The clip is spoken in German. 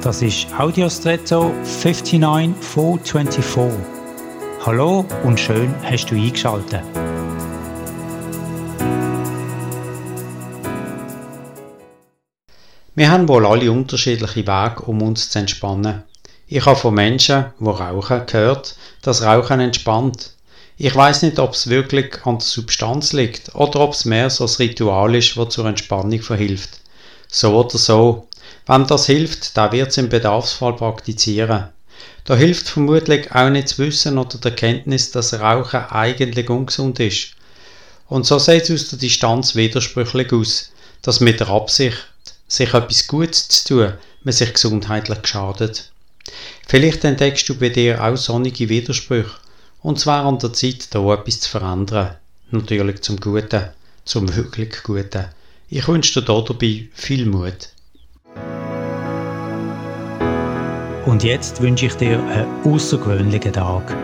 Das ist Audiostretto 59424. Hallo und schön hast du eingeschaltet. Wir haben wohl alle unterschiedliche Wege, um uns zu entspannen. Ich habe von Menschen, die rauchen, gehört, dass Rauchen entspannt. Ich weiß nicht, ob es wirklich an der Substanz liegt oder ob es mehr so ein Ritual ist, das zur Entspannung verhilft. So oder so. Wenn das hilft, dann wird es im Bedarfsfall praktizieren. Da hilft vermutlich auch nicht zu wissen oder der Kenntnis, dass Rauchen eigentlich ungesund ist. Und so sieht es aus der Distanz widersprüchlich aus, dass mit der Absicht, sich etwas Gutes zu tun, man sich gesundheitlich schadet. Vielleicht entdeckst du bei dir auch sonnige Widersprüche und zwar an der Zeit, da etwas zu verändern. Natürlich zum Guten, zum wirklich Guten. Ich wünsche dir dabei viel Mut. Und jetzt wünsche ich dir einen außergewöhnlichen Tag.